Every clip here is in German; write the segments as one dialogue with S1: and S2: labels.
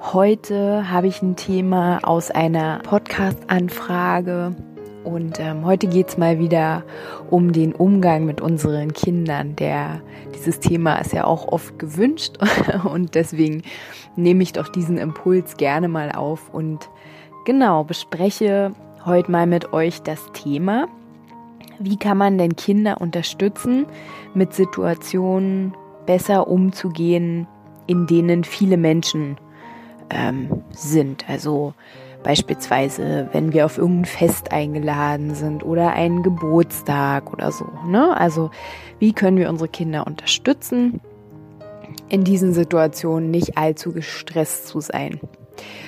S1: Heute habe ich ein Thema aus einer Podcast-Anfrage und ähm, heute geht es mal wieder um den Umgang mit unseren Kindern. Der, dieses Thema ist ja auch oft gewünscht und deswegen nehme ich doch diesen Impuls gerne mal auf und genau bespreche heute mal mit euch das Thema. Wie kann man denn Kinder unterstützen, mit Situationen besser umzugehen, in denen viele Menschen ähm, sind. Also beispielsweise, wenn wir auf irgendein Fest eingeladen sind oder einen Geburtstag oder so. Ne? Also wie können wir unsere Kinder unterstützen, in diesen Situationen nicht allzu gestresst zu sein.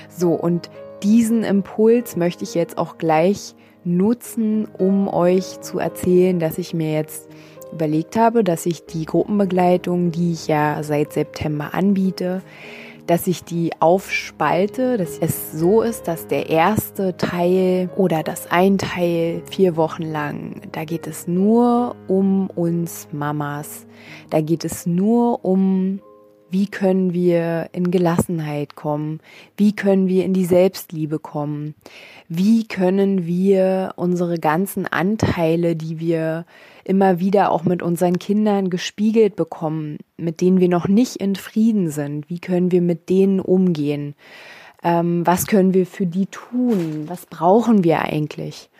S1: So, und diesen Impuls möchte ich jetzt auch gleich nutzen, um euch zu erzählen, dass ich mir jetzt überlegt habe, dass ich die Gruppenbegleitung, die ich ja seit September anbiete, dass ich die aufspalte, dass es so ist, dass der erste Teil oder das ein Teil vier Wochen lang, da geht es nur um uns Mamas. Da geht es nur um wie können wir in Gelassenheit kommen? Wie können wir in die Selbstliebe kommen? Wie können wir unsere ganzen Anteile, die wir immer wieder auch mit unseren Kindern gespiegelt bekommen, mit denen wir noch nicht in Frieden sind, wie können wir mit denen umgehen? Ähm, was können wir für die tun? Was brauchen wir eigentlich?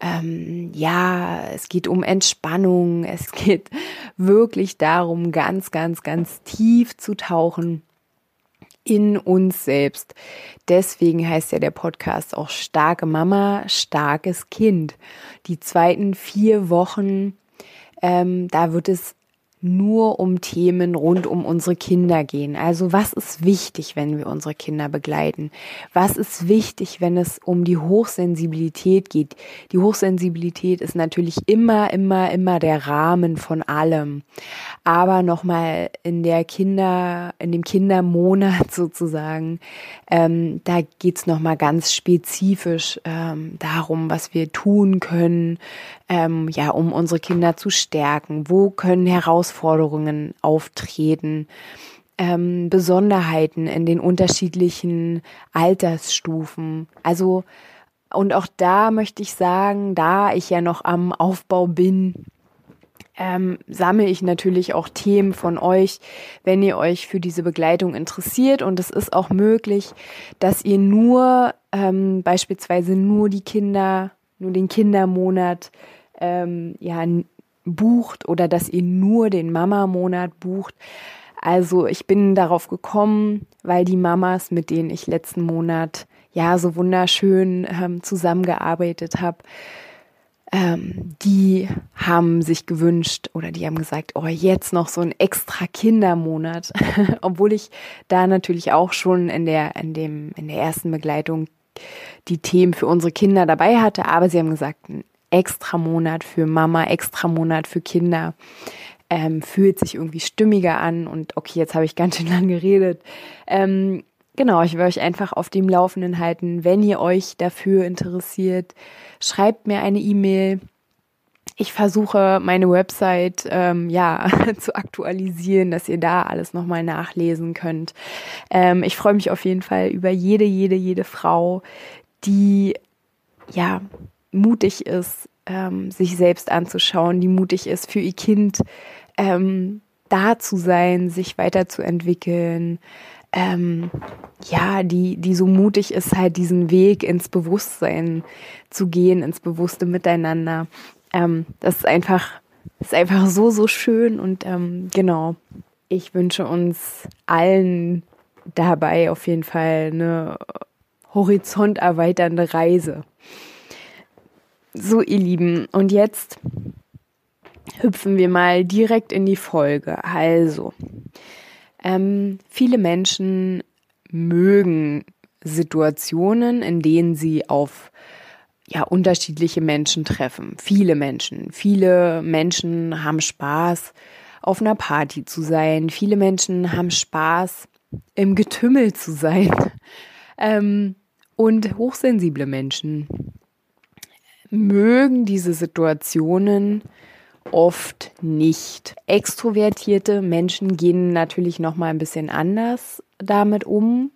S1: ähm, ja, es geht um Entspannung, es geht wirklich darum, ganz, ganz, ganz tief zu tauchen in uns selbst. Deswegen heißt ja der Podcast auch starke Mama, starkes Kind. Die zweiten vier Wochen, ähm, da wird es nur um Themen rund um unsere Kinder gehen. Also was ist wichtig, wenn wir unsere Kinder begleiten? Was ist wichtig, wenn es um die Hochsensibilität geht? Die Hochsensibilität ist natürlich immer, immer, immer der Rahmen von allem. Aber nochmal in der Kinder, in dem Kindermonat sozusagen, ähm, da geht's nochmal ganz spezifisch ähm, darum, was wir tun können, ähm, ja, um unsere Kinder zu stärken. Wo können Herausforderungen auftreten, ähm, Besonderheiten in den unterschiedlichen Altersstufen. Also, und auch da möchte ich sagen, da ich ja noch am Aufbau bin, ähm, sammle ich natürlich auch Themen von euch, wenn ihr euch für diese Begleitung interessiert. Und es ist auch möglich, dass ihr nur ähm, beispielsweise nur die Kinder, nur den Kindermonat ähm, ja bucht oder dass ihr nur den Mama-Monat bucht. Also ich bin darauf gekommen, weil die Mamas, mit denen ich letzten Monat ja so wunderschön ähm, zusammengearbeitet habe, ähm, die haben sich gewünscht oder die haben gesagt, oh, jetzt noch so ein extra Kindermonat, obwohl ich da natürlich auch schon in der in dem in der ersten Begleitung die Themen für unsere Kinder dabei hatte, aber sie haben gesagt, extra Monat für Mama, extra Monat für Kinder. Ähm, fühlt sich irgendwie stimmiger an und okay, jetzt habe ich ganz schön lang geredet. Ähm, genau, ich will euch einfach auf dem Laufenden halten. Wenn ihr euch dafür interessiert, schreibt mir eine E-Mail. Ich versuche meine Website ähm, ja zu aktualisieren, dass ihr da alles nochmal nachlesen könnt. Ähm, ich freue mich auf jeden Fall über jede, jede, jede Frau, die ja mutig ist, ähm, sich selbst anzuschauen, die mutig ist, für ihr Kind ähm, da zu sein, sich weiterzuentwickeln, ähm, ja, die, die so mutig ist, halt diesen Weg ins Bewusstsein zu gehen, ins bewusste Miteinander. Ähm, das ist einfach, ist einfach so, so schön und ähm, genau. Ich wünsche uns allen dabei auf jeden Fall eine horizonterweiternde Reise. So, ihr Lieben, und jetzt hüpfen wir mal direkt in die Folge. Also, ähm, viele Menschen mögen Situationen, in denen sie auf ja, unterschiedliche Menschen treffen. Viele Menschen. Viele Menschen haben Spaß, auf einer Party zu sein. Viele Menschen haben Spaß, im Getümmel zu sein. Ähm, und hochsensible Menschen mögen diese Situationen oft nicht. Extrovertierte Menschen gehen natürlich noch mal ein bisschen anders damit um.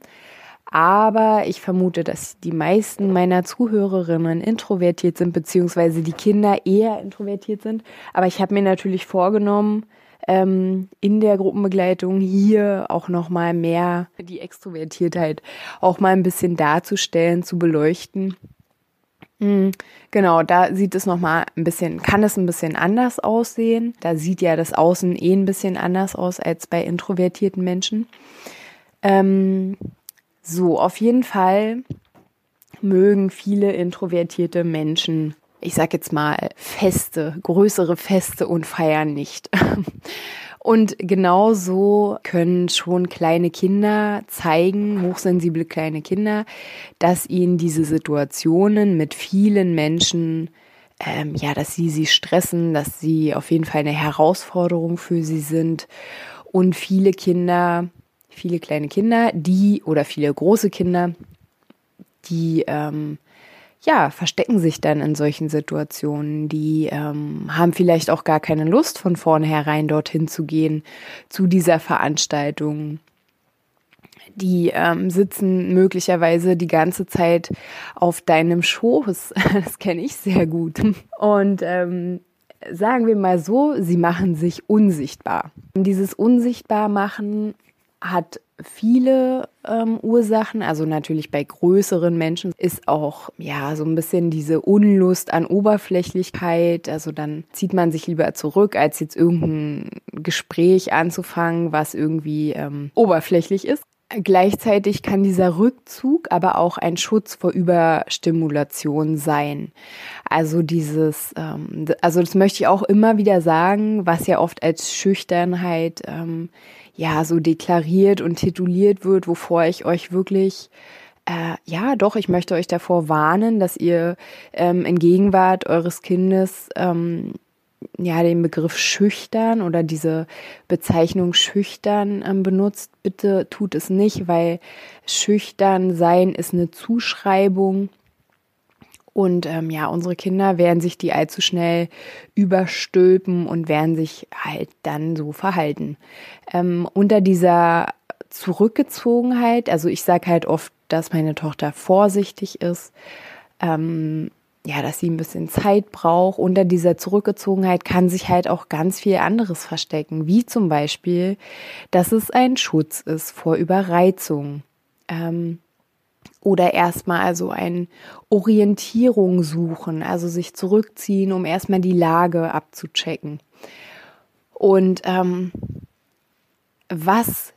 S1: Aber ich vermute, dass die meisten meiner Zuhörerinnen introvertiert sind, beziehungsweise die Kinder eher introvertiert sind. Aber ich habe mir natürlich vorgenommen, ähm, in der Gruppenbegleitung hier auch noch mal mehr die Extrovertiertheit auch mal ein bisschen darzustellen, zu beleuchten. Mhm, genau, da sieht es noch mal ein bisschen, kann es ein bisschen anders aussehen. Da sieht ja das Außen eh ein bisschen anders aus als bei introvertierten Menschen. Ähm, so, auf jeden Fall mögen viele introvertierte Menschen, ich sag jetzt mal, Feste, größere Feste und feiern nicht. Und genauso können schon kleine Kinder zeigen, hochsensible kleine Kinder, dass ihnen diese Situationen mit vielen Menschen, ähm, ja, dass sie sie stressen, dass sie auf jeden Fall eine Herausforderung für sie sind. Und viele Kinder viele kleine Kinder, die oder viele große Kinder, die ähm, ja verstecken sich dann in solchen Situationen. Die ähm, haben vielleicht auch gar keine Lust von vornherein dorthin zu gehen zu dieser Veranstaltung. Die ähm, sitzen möglicherweise die ganze Zeit auf deinem Schoß. Das kenne ich sehr gut. Und ähm, sagen wir mal so, sie machen sich unsichtbar. Dieses Unsichtbarmachen hat viele ähm, Ursachen. Also natürlich bei größeren Menschen ist auch ja so ein bisschen diese Unlust an Oberflächlichkeit. Also dann zieht man sich lieber zurück, als jetzt irgendein Gespräch anzufangen, was irgendwie ähm, oberflächlich ist. Gleichzeitig kann dieser Rückzug aber auch ein Schutz vor Überstimulation sein. Also dieses, ähm, also das möchte ich auch immer wieder sagen, was ja oft als Schüchternheit ähm, ja so deklariert und tituliert wird, wovor ich euch wirklich äh, ja, doch, ich möchte euch davor warnen, dass ihr ähm, in Gegenwart eures Kindes ähm, ja den Begriff schüchtern oder diese Bezeichnung schüchtern ähm, benutzt. Bitte tut es nicht, weil schüchtern sein ist eine Zuschreibung und ähm, ja, unsere Kinder werden sich die allzu schnell überstülpen und werden sich halt dann so verhalten. Ähm, unter dieser Zurückgezogenheit, also ich sage halt oft, dass meine Tochter vorsichtig ist, ähm, ja, dass sie ein bisschen Zeit braucht. Unter dieser Zurückgezogenheit kann sich halt auch ganz viel anderes verstecken, wie zum Beispiel, dass es ein Schutz ist vor Überreizung. Ähm, oder erstmal also ein Orientierung suchen, also sich zurückziehen, um erstmal die Lage abzuchecken. Und ähm, was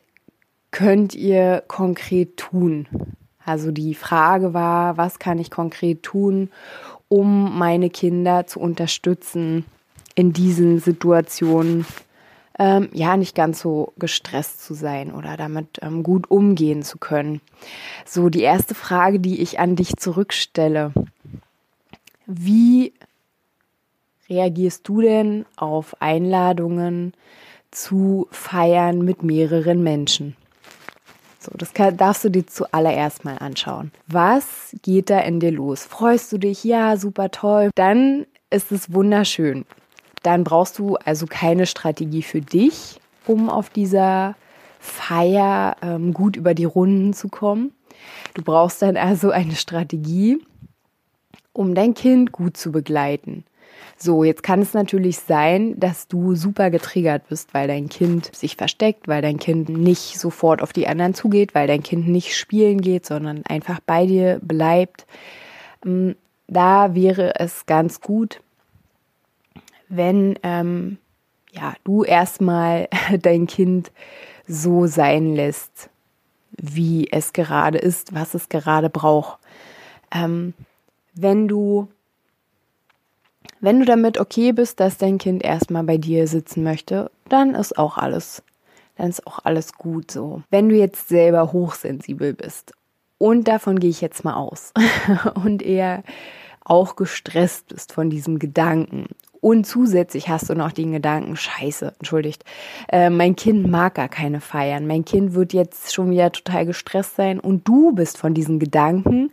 S1: könnt ihr konkret tun? Also die Frage war, was kann ich konkret tun, um meine Kinder zu unterstützen in diesen Situationen, ähm, ja nicht ganz so gestresst zu sein oder damit ähm, gut umgehen zu können. So, die erste Frage, die ich an dich zurückstelle. Wie reagierst du denn auf Einladungen zu Feiern mit mehreren Menschen? So, das kann, darfst du dir zuallererst mal anschauen. Was geht da in dir los? Freust du dich? Ja, super toll. Dann ist es wunderschön dann brauchst du also keine Strategie für dich, um auf dieser Feier ähm, gut über die Runden zu kommen. Du brauchst dann also eine Strategie, um dein Kind gut zu begleiten. So, jetzt kann es natürlich sein, dass du super getriggert bist, weil dein Kind sich versteckt, weil dein Kind nicht sofort auf die anderen zugeht, weil dein Kind nicht spielen geht, sondern einfach bei dir bleibt. Ähm, da wäre es ganz gut, wenn ähm, ja, du erstmal dein Kind so sein lässt, wie es gerade ist, was es gerade braucht. Ähm, wenn du wenn du damit okay bist, dass dein Kind erstmal bei dir sitzen möchte, dann ist auch alles dann ist auch alles gut so. Wenn du jetzt selber hochsensibel bist und davon gehe ich jetzt mal aus und eher auch gestresst bist von diesem Gedanken und zusätzlich hast du noch den Gedanken, scheiße, entschuldigt, äh, mein Kind mag gar keine feiern. Mein Kind wird jetzt schon wieder total gestresst sein und du bist von diesen Gedanken,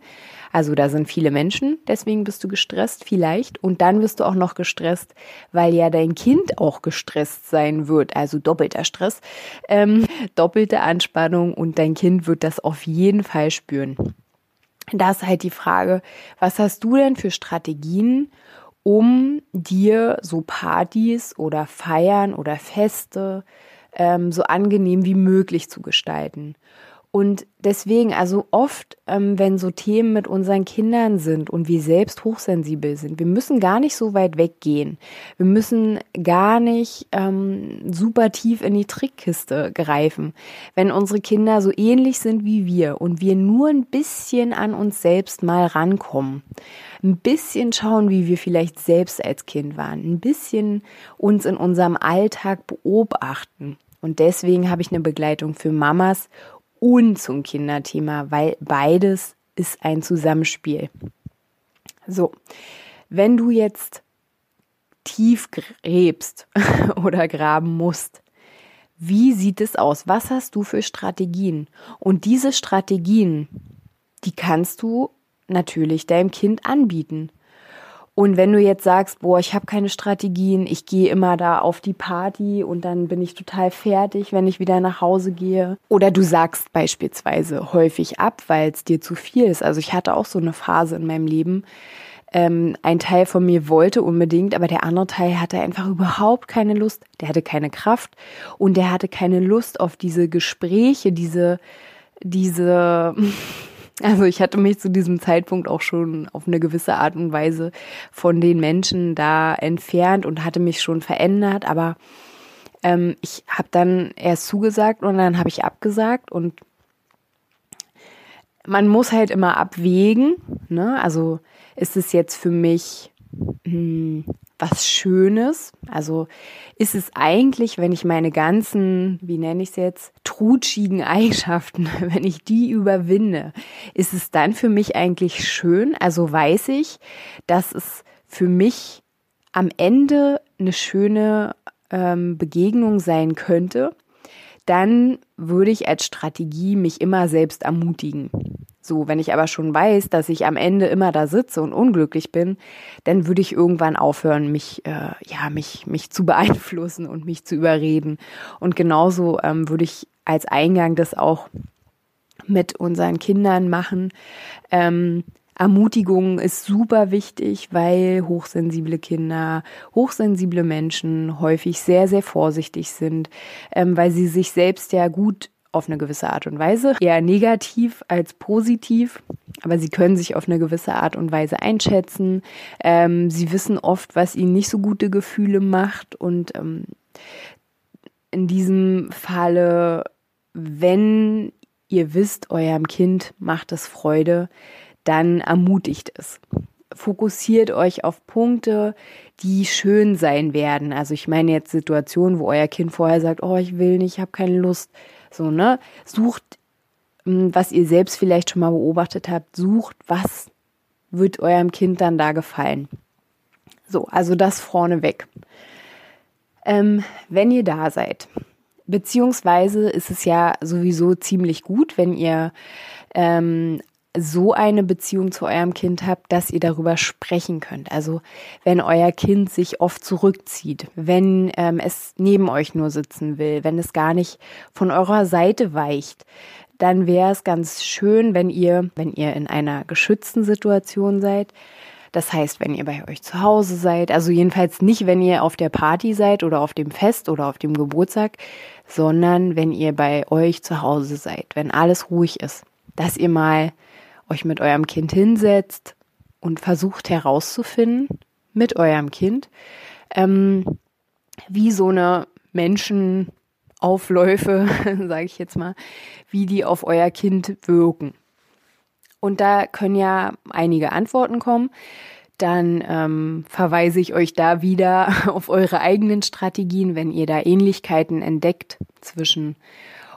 S1: also da sind viele Menschen, deswegen bist du gestresst vielleicht. Und dann wirst du auch noch gestresst, weil ja dein Kind auch gestresst sein wird. Also doppelter Stress, ähm, doppelte Anspannung und dein Kind wird das auf jeden Fall spüren. Da ist halt die Frage, was hast du denn für Strategien, um dir so Partys oder Feiern oder Feste ähm, so angenehm wie möglich zu gestalten. Und deswegen, also oft, ähm, wenn so Themen mit unseren Kindern sind und wir selbst hochsensibel sind, wir müssen gar nicht so weit weggehen. Wir müssen gar nicht ähm, super tief in die Trickkiste greifen. Wenn unsere Kinder so ähnlich sind wie wir und wir nur ein bisschen an uns selbst mal rankommen, ein bisschen schauen, wie wir vielleicht selbst als Kind waren, ein bisschen uns in unserem Alltag beobachten. Und deswegen habe ich eine Begleitung für Mamas und zum Kinderthema, weil beides ist ein Zusammenspiel. So, wenn du jetzt tief gräbst oder graben musst, wie sieht es aus? Was hast du für Strategien? Und diese Strategien, die kannst du natürlich deinem Kind anbieten. Und wenn du jetzt sagst, boah, ich habe keine Strategien, ich gehe immer da auf die Party und dann bin ich total fertig, wenn ich wieder nach Hause gehe. Oder du sagst beispielsweise häufig ab, weil es dir zu viel ist. Also ich hatte auch so eine Phase in meinem Leben. Ähm, ein Teil von mir wollte unbedingt, aber der andere Teil hatte einfach überhaupt keine Lust. Der hatte keine Kraft und der hatte keine Lust auf diese Gespräche, diese, diese also ich hatte mich zu diesem Zeitpunkt auch schon auf eine gewisse Art und Weise von den Menschen da entfernt und hatte mich schon verändert, aber ähm, ich habe dann erst zugesagt und dann habe ich abgesagt und man muss halt immer abwägen, ne? Also ist es jetzt für mich was Schönes? Also ist es eigentlich, wenn ich meine ganzen, wie nenne ich es jetzt, trutschigen Eigenschaften, wenn ich die überwinde, ist es dann für mich eigentlich schön? Also weiß ich, dass es für mich am Ende eine schöne ähm, Begegnung sein könnte, dann würde ich als Strategie mich immer selbst ermutigen. So, wenn ich aber schon weiß, dass ich am Ende immer da sitze und unglücklich bin, dann würde ich irgendwann aufhören, mich, äh, ja, mich, mich zu beeinflussen und mich zu überreden. Und genauso ähm, würde ich als Eingang das auch mit unseren Kindern machen. Ähm, Ermutigung ist super wichtig, weil hochsensible Kinder, hochsensible Menschen häufig sehr, sehr vorsichtig sind, ähm, weil sie sich selbst ja gut auf eine gewisse Art und Weise, eher negativ als positiv, aber sie können sich auf eine gewisse Art und Weise einschätzen. Ähm, sie wissen oft, was ihnen nicht so gute Gefühle macht und ähm, in diesem Falle, wenn ihr wisst, eurem Kind macht es Freude, dann ermutigt es. Fokussiert euch auf Punkte, die schön sein werden. Also ich meine jetzt Situationen, wo euer Kind vorher sagt, oh, ich will nicht, ich habe keine Lust. So, ne? Sucht, hm, was ihr selbst vielleicht schon mal beobachtet habt, sucht, was wird eurem Kind dann da gefallen. So, also das vorneweg. Ähm, wenn ihr da seid, beziehungsweise ist es ja sowieso ziemlich gut, wenn ihr ähm, so eine Beziehung zu eurem Kind habt, dass ihr darüber sprechen könnt. Also wenn euer Kind sich oft zurückzieht, wenn ähm, es neben euch nur sitzen will, wenn es gar nicht von eurer Seite weicht, dann wäre es ganz schön, wenn ihr, wenn ihr in einer geschützten Situation seid, das heißt, wenn ihr bei euch zu Hause seid, also jedenfalls nicht, wenn ihr auf der Party seid oder auf dem Fest oder auf dem Geburtstag, sondern wenn ihr bei euch zu Hause seid, wenn alles ruhig ist, dass ihr mal euch mit eurem Kind hinsetzt und versucht herauszufinden mit eurem Kind, ähm, wie so eine Menschenaufläufe, sage ich jetzt mal, wie die auf euer Kind wirken. Und da können ja einige Antworten kommen. dann ähm, verweise ich euch da wieder auf eure eigenen Strategien, wenn ihr da Ähnlichkeiten entdeckt zwischen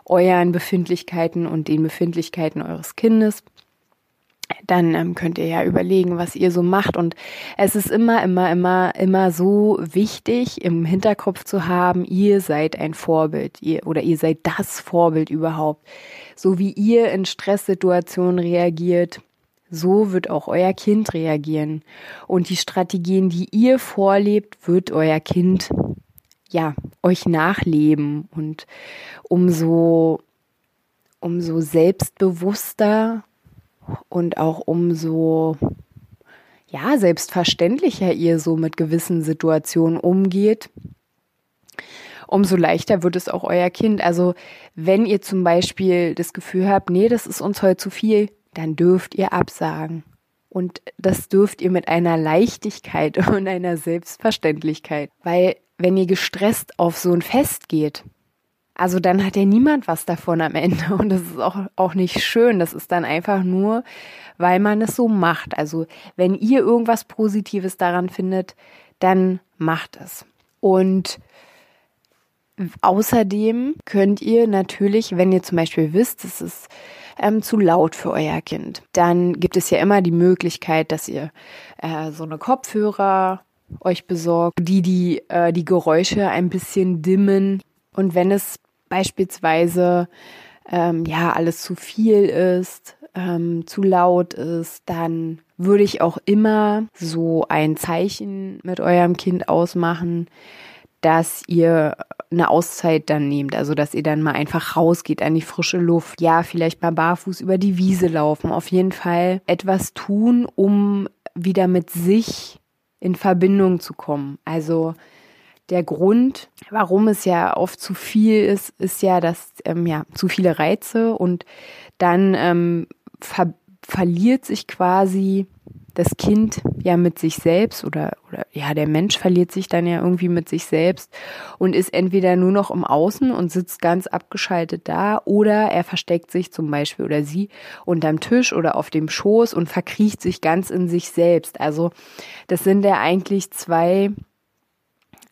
S1: euren Befindlichkeiten und den Befindlichkeiten eures Kindes dann ähm, könnt ihr ja überlegen, was ihr so macht. Und es ist immer, immer, immer, immer so wichtig, im Hinterkopf zu haben, ihr seid ein Vorbild, ihr oder ihr seid das Vorbild überhaupt. So wie ihr in Stresssituationen reagiert, so wird auch euer Kind reagieren. Und die Strategien, die ihr vorlebt, wird euer Kind ja euch nachleben. Und umso umso selbstbewusster und auch umso ja, selbstverständlicher ihr so mit gewissen Situationen umgeht, umso leichter wird es auch euer Kind. Also wenn ihr zum Beispiel das Gefühl habt, nee, das ist uns heute zu viel, dann dürft ihr absagen. Und das dürft ihr mit einer Leichtigkeit und einer Selbstverständlichkeit. Weil wenn ihr gestresst auf so ein Fest geht, also dann hat ja niemand was davon am Ende und das ist auch, auch nicht schön. Das ist dann einfach nur, weil man es so macht. Also wenn ihr irgendwas Positives daran findet, dann macht es. Und außerdem könnt ihr natürlich, wenn ihr zum Beispiel wisst, es ist ähm, zu laut für euer Kind, dann gibt es ja immer die Möglichkeit, dass ihr äh, so eine Kopfhörer euch besorgt, die die, äh, die Geräusche ein bisschen dimmen. Und wenn es beispielsweise ähm, ja alles zu viel ist, ähm, zu laut ist, dann würde ich auch immer so ein Zeichen mit eurem Kind ausmachen, dass ihr eine Auszeit dann nehmt, also dass ihr dann mal einfach rausgeht an die frische Luft, ja, vielleicht mal barfuß über die Wiese laufen, auf jeden Fall etwas tun, um wieder mit sich in Verbindung zu kommen. Also der Grund, warum es ja oft zu viel ist, ist ja, dass ähm, ja zu viele Reize und dann ähm, ver verliert sich quasi das Kind ja mit sich selbst oder, oder ja, der Mensch verliert sich dann ja irgendwie mit sich selbst und ist entweder nur noch im Außen und sitzt ganz abgeschaltet da oder er versteckt sich zum Beispiel oder sie unterm Tisch oder auf dem Schoß und verkriecht sich ganz in sich selbst. Also das sind ja eigentlich zwei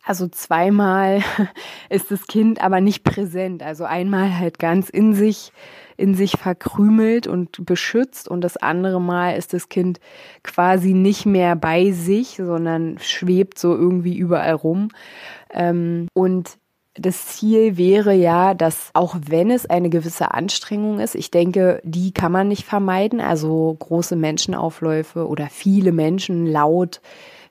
S1: also zweimal ist das Kind aber nicht präsent. Also einmal halt ganz in sich, in sich verkrümelt und beschützt und das andere Mal ist das Kind quasi nicht mehr bei sich, sondern schwebt so irgendwie überall rum. Ähm, und das Ziel wäre ja, dass auch wenn es eine gewisse Anstrengung ist, ich denke, die kann man nicht vermeiden, also große Menschenaufläufe oder viele Menschen laut,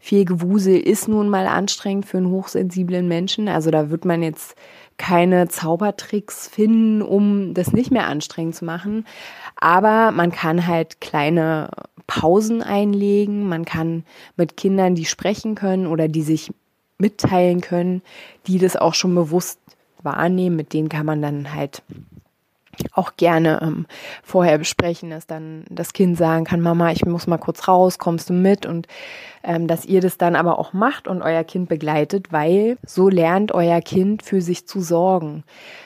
S1: viel Gewusel ist nun mal anstrengend für einen hochsensiblen Menschen. Also da wird man jetzt keine Zaubertricks finden, um das nicht mehr anstrengend zu machen. Aber man kann halt kleine Pausen einlegen. Man kann mit Kindern, die sprechen können oder die sich mitteilen können, die das auch schon bewusst wahrnehmen, mit denen kann man dann halt auch gerne ähm, vorher besprechen, dass dann das Kind sagen kann, Mama, ich muss mal kurz raus, kommst du mit? Und ähm, dass ihr das dann aber auch macht und euer Kind begleitet, weil so lernt euer Kind für sich zu sorgen.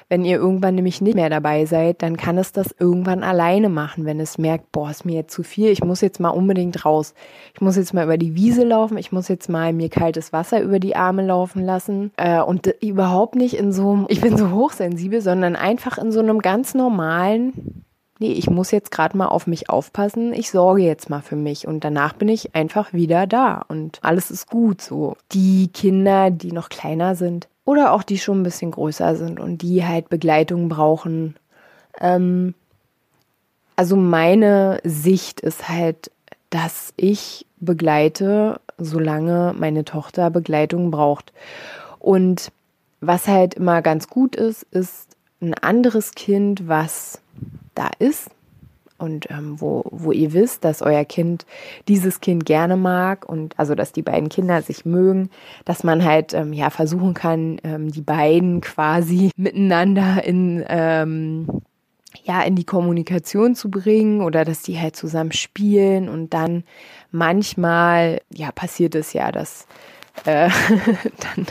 S1: Wenn ihr irgendwann nämlich nicht mehr dabei seid, dann kann es das irgendwann alleine machen, wenn es merkt, boah, ist mir jetzt zu viel, ich muss jetzt mal unbedingt raus. Ich muss jetzt mal über die Wiese laufen, ich muss jetzt mal mir kaltes Wasser über die Arme laufen lassen äh, und überhaupt nicht in so einem, ich bin so hochsensibel, sondern einfach in so einem ganz normalen nee, ich muss jetzt gerade mal auf mich aufpassen, ich sorge jetzt mal für mich und danach bin ich einfach wieder da und alles ist gut so. Die Kinder, die noch kleiner sind oder auch die schon ein bisschen größer sind und die halt Begleitung brauchen, ähm, also meine Sicht ist halt, dass ich begleite, solange meine Tochter Begleitung braucht. Und was halt immer ganz gut ist, ist ein anderes Kind, was da ist und ähm, wo, wo ihr wisst, dass euer Kind dieses Kind gerne mag und also dass die beiden Kinder sich mögen, dass man halt ähm, ja versuchen kann, ähm, die beiden quasi miteinander in ähm, ja in die Kommunikation zu bringen oder dass die halt zusammen spielen und dann manchmal ja passiert es ja, dass äh, dann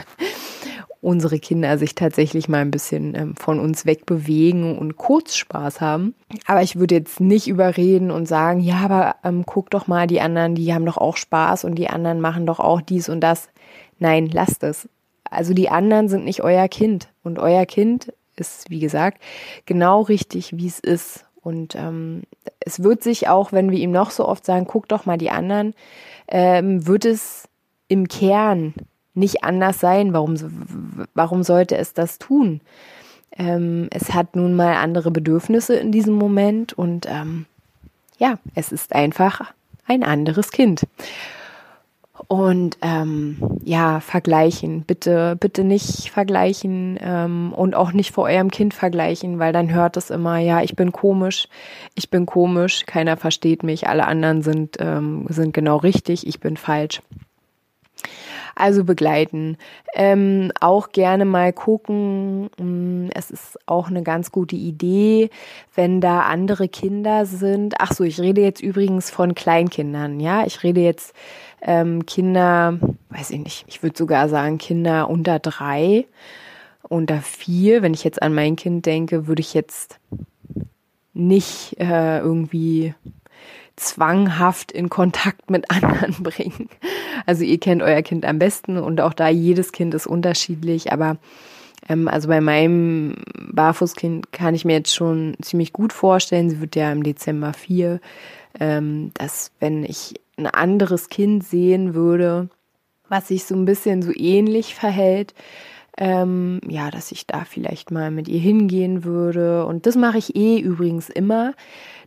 S1: unsere Kinder sich tatsächlich mal ein bisschen ähm, von uns wegbewegen und kurz Spaß haben. Aber ich würde jetzt nicht überreden und sagen, ja, aber ähm, guck doch mal, die anderen, die haben doch auch Spaß und die anderen machen doch auch dies und das. Nein, lasst es. Also die anderen sind nicht euer Kind und euer Kind ist, wie gesagt, genau richtig, wie es ist. Und ähm, es wird sich auch, wenn wir ihm noch so oft sagen, guck doch mal die anderen, ähm, wird es im Kern nicht anders sein. Warum, warum sollte es das tun? Ähm, es hat nun mal andere Bedürfnisse in diesem Moment und ähm, ja, es ist einfach ein anderes Kind. Und ähm, ja, vergleichen. Bitte, bitte nicht vergleichen ähm, und auch nicht vor eurem Kind vergleichen, weil dann hört es immer, ja, ich bin komisch, ich bin komisch, keiner versteht mich, alle anderen sind, ähm, sind genau richtig, ich bin falsch. Also begleiten. Ähm, auch gerne mal gucken. Mm, es ist auch eine ganz gute Idee, wenn da andere Kinder sind. Ach so, ich rede jetzt übrigens von Kleinkindern. Ja, ich rede jetzt ähm, Kinder, weiß ich nicht, ich würde sogar sagen Kinder unter drei, unter vier. Wenn ich jetzt an mein Kind denke, würde ich jetzt nicht äh, irgendwie zwanghaft in Kontakt mit anderen bringen. Also ihr kennt euer Kind am besten und auch da jedes Kind ist unterschiedlich, aber ähm, also bei meinem Barfußkind kann ich mir jetzt schon ziemlich gut vorstellen, sie wird ja im Dezember vier, ähm, dass wenn ich ein anderes Kind sehen würde, was sich so ein bisschen so ähnlich verhält, ähm, ja, dass ich da vielleicht mal mit ihr hingehen würde. Und das mache ich eh übrigens immer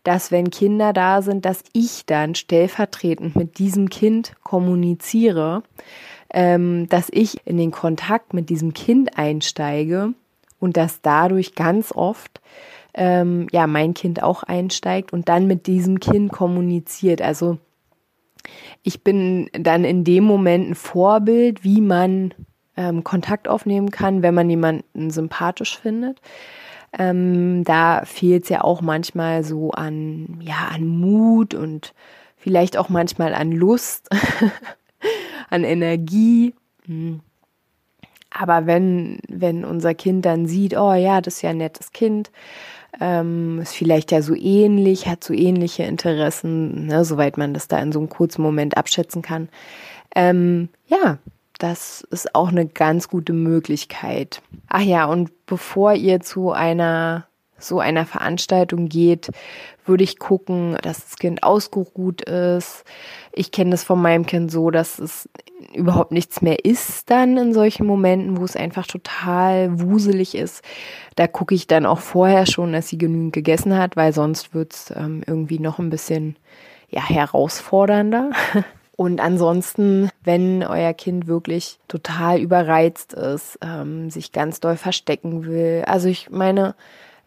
S1: dass wenn Kinder da sind, dass ich dann stellvertretend mit diesem Kind kommuniziere, ähm, dass ich in den Kontakt mit diesem Kind einsteige und dass dadurch ganz oft ähm, ja mein Kind auch einsteigt und dann mit diesem Kind kommuniziert. Also ich bin dann in dem Moment ein Vorbild, wie man ähm, Kontakt aufnehmen kann, wenn man jemanden sympathisch findet. Ähm, da fehlt es ja auch manchmal so an, ja, an Mut und vielleicht auch manchmal an Lust, an Energie. Hm. Aber wenn, wenn unser Kind dann sieht, oh ja, das ist ja ein nettes Kind, ähm, ist vielleicht ja so ähnlich, hat so ähnliche Interessen, ne, soweit man das da in so einem kurzen Moment abschätzen kann. Ähm, ja, das ist auch eine ganz gute Möglichkeit. Ach ja, und bevor ihr zu einer so einer Veranstaltung geht, würde ich gucken, dass das Kind ausgeruht ist. Ich kenne das von meinem Kind so, dass es überhaupt nichts mehr ist dann in solchen Momenten, wo es einfach total wuselig ist. Da gucke ich dann auch vorher schon, dass sie genügend gegessen hat, weil sonst wird es ähm, irgendwie noch ein bisschen ja, herausfordernder. Und ansonsten, wenn euer Kind wirklich total überreizt ist, ähm, sich ganz doll verstecken will. Also ich meine,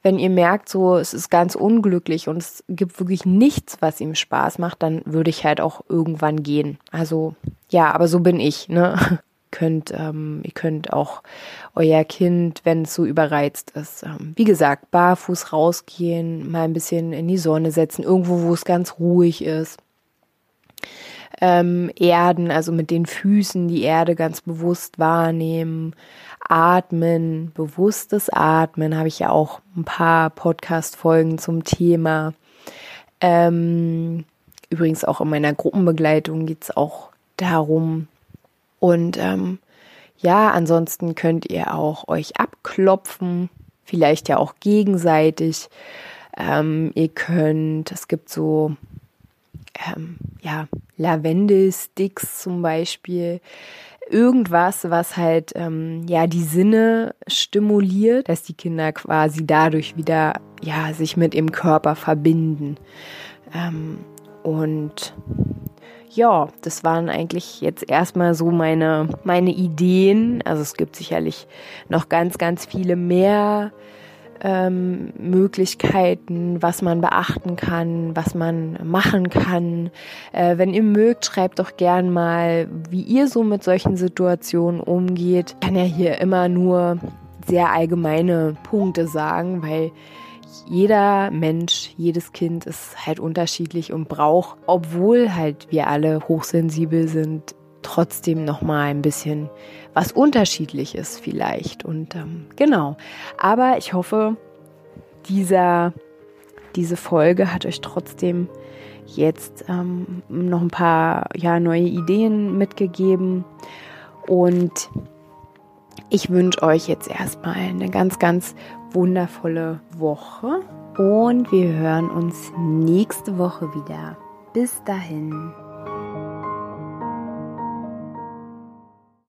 S1: wenn ihr merkt, so es ist ganz unglücklich und es gibt wirklich nichts, was ihm Spaß macht, dann würde ich halt auch irgendwann gehen. Also ja, aber so bin ich. Ne? könnt, ähm, ihr könnt auch euer Kind, wenn es so überreizt ist, ähm, wie gesagt, barfuß rausgehen, mal ein bisschen in die Sonne setzen, irgendwo, wo es ganz ruhig ist ähm, erden, also mit den Füßen die Erde ganz bewusst wahrnehmen, atmen, bewusstes Atmen, habe ich ja auch ein paar Podcast-Folgen zum Thema. Ähm, übrigens auch in meiner Gruppenbegleitung geht es auch darum. Und ähm, ja, ansonsten könnt ihr auch euch abklopfen, vielleicht ja auch gegenseitig. Ähm, ihr könnt, es gibt so ähm, ja, Lavendel-Sticks zum Beispiel. Irgendwas, was halt ähm, ja die Sinne stimuliert, dass die Kinder quasi dadurch wieder ja sich mit ihrem Körper verbinden. Ähm, und ja, das waren eigentlich jetzt erstmal so meine, meine Ideen. Also es gibt sicherlich noch ganz, ganz viele mehr ähm, Möglichkeiten, was man beachten kann, was man machen kann. Äh, wenn ihr mögt, schreibt doch gern mal, wie ihr so mit solchen Situationen umgeht. Ich kann ja hier immer nur sehr allgemeine Punkte sagen, weil jeder Mensch, jedes Kind ist halt unterschiedlich und braucht, obwohl halt wir alle hochsensibel sind, trotzdem noch mal ein bisschen was unterschiedliches vielleicht. Und ähm, genau. Aber ich hoffe, dieser, diese Folge hat euch trotzdem jetzt ähm, noch ein paar ja, neue Ideen mitgegeben. Und ich wünsche euch jetzt erstmal eine ganz, ganz wundervolle Woche. Und wir hören uns nächste Woche wieder. Bis dahin.